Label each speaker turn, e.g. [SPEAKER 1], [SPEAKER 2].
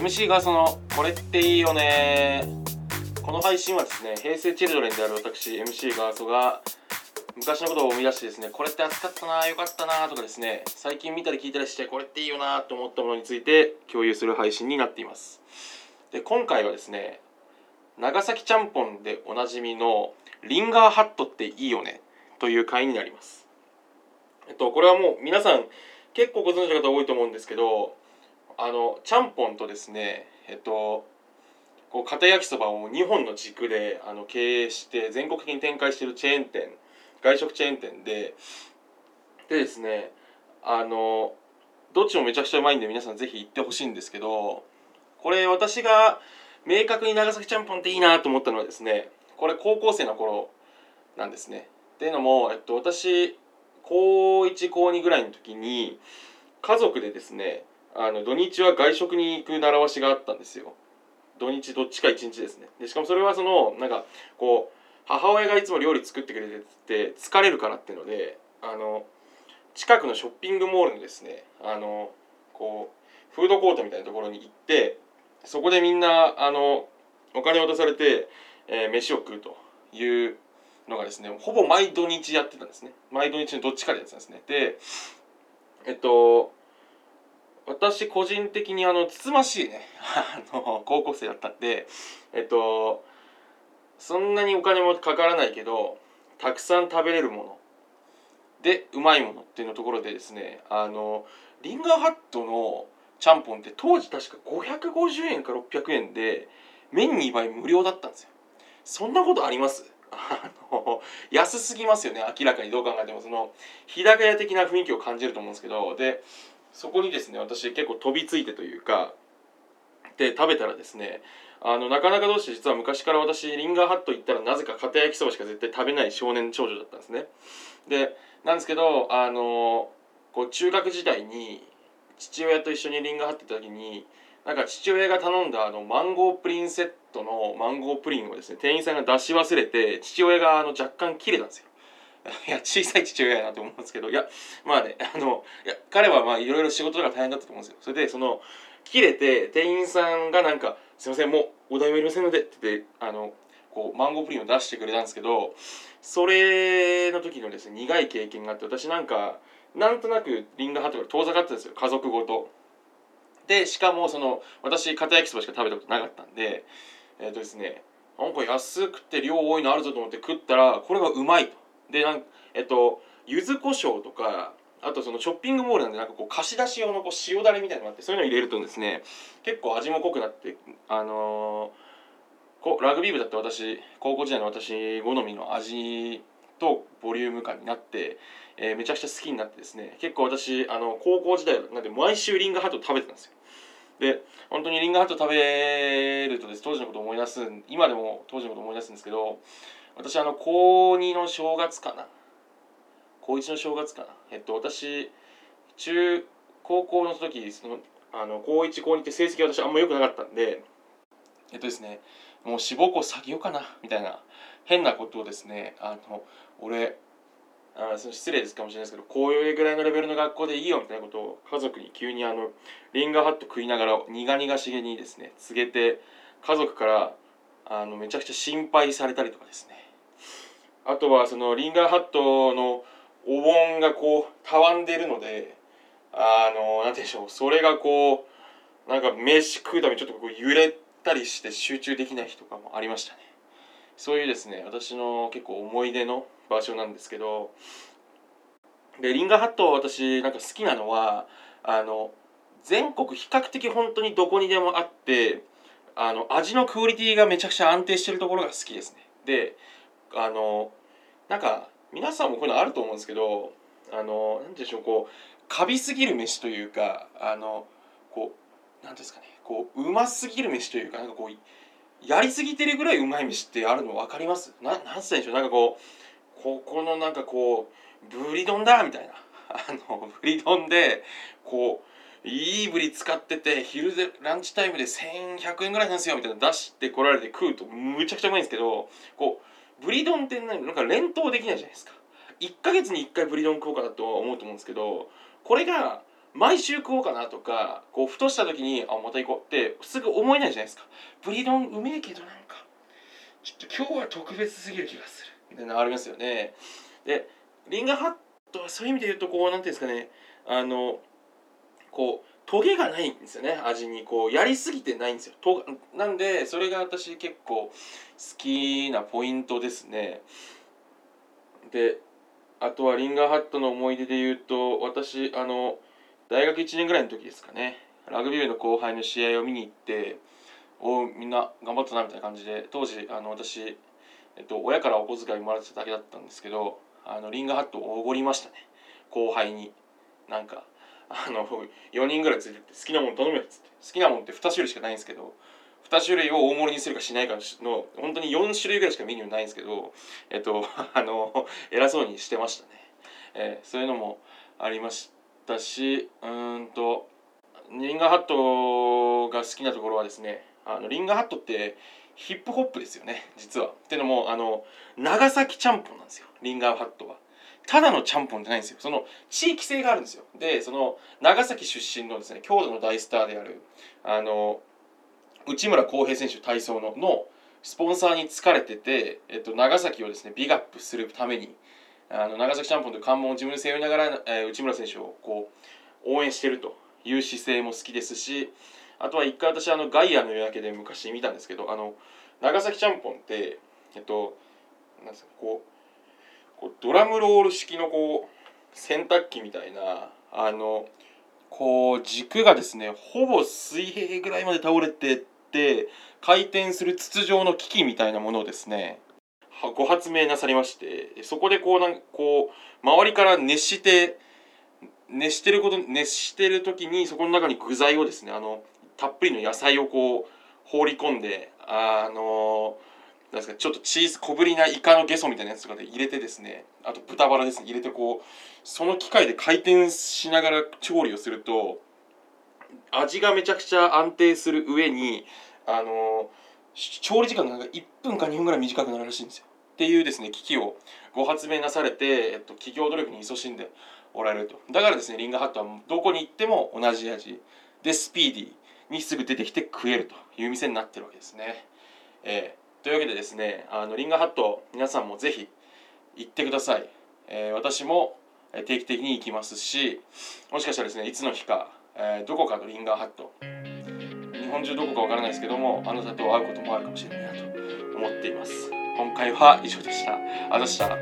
[SPEAKER 1] MC がそのこれっていいよね。この配信はですね平成チルドレンである私 MC ガーソが昔のことを思い出してですねこれって熱かったなよかったなとかですね最近見たり聞いたりしてこれっていいよなと思ったものについて共有する配信になっています。で今回はですね長崎ちゃんぽんでおなじみのリンガーハットっていいよねという回になります。えっとこれはもう皆さん結構ご存知の方多いと思うんですけどあのちゃんぽんとですねえっとこう片焼きそばを2本の軸であの経営して全国的に展開しているチェーン店外食チェーン店ででですねあのどっちもめちゃくちゃうまいんで皆さんぜひ行ってほしいんですけどこれ私が明確に長崎ちゃんぽんっていいなと思ったのはですねこれ高校生の頃なんですね。っていうのも、えっと、私高1高2ぐらいの時に家族でですねあの土日は外食に行く習わしがあったんですよ土日どっちか1日ですねでしかもそれはそのなんかこう母親がいつも料理作ってくれてて疲れるからっていうのであの近くのショッピングモールのですねあのこうフードコートみたいなところに行ってそこでみんなあのお金を渡されて、えー、飯を食うというのがですねほぼ毎土日やってたんですね。毎土日のどっちかでやってたんですね。でえっと私個人的にあのつつましいね あの高校生だったんでえっとそんなにお金もかからないけどたくさん食べれるもの。でうまいものっていうのところでですねあのリンガーハットのちゃんぽんって当時確か550円か600円で麺2倍無料だったんですよ。そんなことあります？あの安すぎますよね明らかにどう考えても。その日高屋的な雰囲気を感じると思うんですけどでそこにですね私結構飛びついてというかで食べたらですねあのなかなかどうして実は昔から私リンガーハット行ったらなぜか片焼きそばしか絶対食べない少年長女だったんですね。でなんですけどあのこう中学時代に父親と一緒にリンガーハット行った時になんか父親が頼んだあのマンゴープリンセットのマンゴープリンをですね店員さんが出し忘れて父親があの若干切れたんですよ。いや小さい父親やなと思うんですけどいやまあねあのいや彼はまあいろいろ仕事とか大変だったと思うんですよ。それでその切れて店員さんがなんか「すいませんもうお代もいりませんので」って言ってあのこうマンゴープリンを出してくれたんですけどそれの時のですね苦い経験があって私なんかなんとなくリンガーハットから遠ざかったんですよ家族ごと。でしかもその私片焼きそばしか食べたことなかったんでえっ、ー、とですねなんか安くて量多いのあるぞと思って食ったらこれがうまいと。でなんえっと柚子胡椒とかあとそのショッピングモールなんでなんかこう貸し出し用のこう塩だれみたいなのがあってそういうの入れるとですね結構味も濃くなってあのー、こラグビー部だって私高校時代の私好みの味とボリューム感になって、えー、めちゃくちゃ好きになってですね結構私あの高校時代なんで毎週リンガーハット食べてたんですよ。で本当にリンガーハット食べるとです当時のこと思い出す今でも当時のこと思い出すんですけど私あの高2の正月かな。高1の正月かな。えっと私中高校の時そのあの高1高2って成績私あんま良くなかったんでえっとですねもう志望校下げようかなみたいな変なことをですねあの俺あその失礼ですかもしれないですけどこういうぐらいのレベルの学校でいいよみたいなことを家族に急にあのリンガーハット食いながら苦々しげにですね告げて家族からあのめちゃくちゃ心配されたりとかですね。あとはそのリンガーハットのお盆がこうたわんでるのであの何て言うんでしょうそれがこうなんか飯食うためにちょっとこう揺れたりして集中できない日とかもありましたね。そういうですね私の結構思い出の場所なんですけどでリンガハット私なんか好きなのはあの全国比較的本当にどこにでもあってあの味のクオリティがめちゃくちゃ安定してるところが好きですね。であのなんか皆さんもこういうのあると思うんですけどあの何でしょうこうカビすぎる飯というかあのこう何ですかねこううますぎる飯というかなんかこうやりすぎてるぐらいうまい飯ってあるの分かります？ななんつったんでしょう？なんかこうここのなんかこうブリ丼だみたいな。あのブリ丼でこういいブリ使ってて昼でランチタイムで1100円ぐらいなんですよみたいな出してこられて食うとむちゃくちゃうまいんですけどこうブリ丼ってなんか連投できないじゃないですか。1ヶ月に1回ブリ丼食おうかなとは思うと思うんですけどこれが毎週食おうかなとかこうふとした時にあまた行こうってすぐ思えないじゃないですか。ブリ丼うめえけどなんか。ちょっと今日は特別すぎる気がする。みたいなのありますよね。でリンガーハットはそういう意味で言うとこうなんていうんですかね。あのこうトゲがないんですよね。味に。こうやりすぎてないんですよ。となんでそれが私結構好きなポイントですね。であとはリンガーハットの思い出で言うと私あの大学1年ぐらいの時ですかね。ラグビー部の後輩の試合を見に行っておみんな頑張ったなみたいな感じで当時あの私、えっと、親からお小遣いもらってただけだったんですけどあのリンガーハットをおごりましたね。後輩に。なんかあの4人ぐらいついてって好きなもの頼めっつって。好きなものって2種類しかないんですけど2種類を大盛りにするかしないかの本当に4種類ぐらいしかメニューないんですけどえっとあの偉そうにしてましたね、えー、そういうのもありましたしうんとリンガーハットが好きなところはですねあのリンガーハットってヒップホップですよね実は。っていうのもあの長崎ちゃんぽんなんですよリンガーハットは。ただのちゃんぽんじゃないんですよ。その地域性があるんですよ。でその長崎出身のですね郷土の大スターであるあの内村航平選手体操ののスポンサーに疲れてて、えっと、長崎をですねビッグアップするためにあの長崎ちゃんぽんという関門を自分で背負いながら、えー、内村選手をこう応援してるという姿勢も好きですしあとは一回私あのガイアの夜明けで昔見たんですけどあの長崎ちゃんぽんってえっとなんですかこうこうドラムロール式のこう洗濯機みたいなあのこう軸がですねほぼ水平ぐらいまで倒れてって回転する筒状の機器みたいなものをですねご発明なさりましてそこでこうなんこう周りから熱して熱してること熱してる時にそこの中に具材をですねあのたっぷりの野菜をこう放り込んであのなんですかちょっとチーズ小ぶりなイカのゲソみたいなやつとかで入れてですねあと豚バラですね入れてこうその機械で回転しながら調理をすると味がめちゃくちゃ安定する上にあの調理時間が1分か2分ぐらい短くなるらしいんですよ。っていうですね危機をご発明なされて、えっと、企業努力に勤しんでおられるとだからですねリンガーハットはどこに行っても同じ味でスピーディーにすぐ出てきて食えるという店になってるわけですね。えー、というわけでですねあのリンガーハット皆さんもぜひ行ってください。えー、私も定期的に行きますしもしかしたらですねいつの日か、えー、どこかのリンガーハット日本中どこかわからないですけどもあなたと会うこともあるかもしれないなと思っています。今回は以上でした。あざした。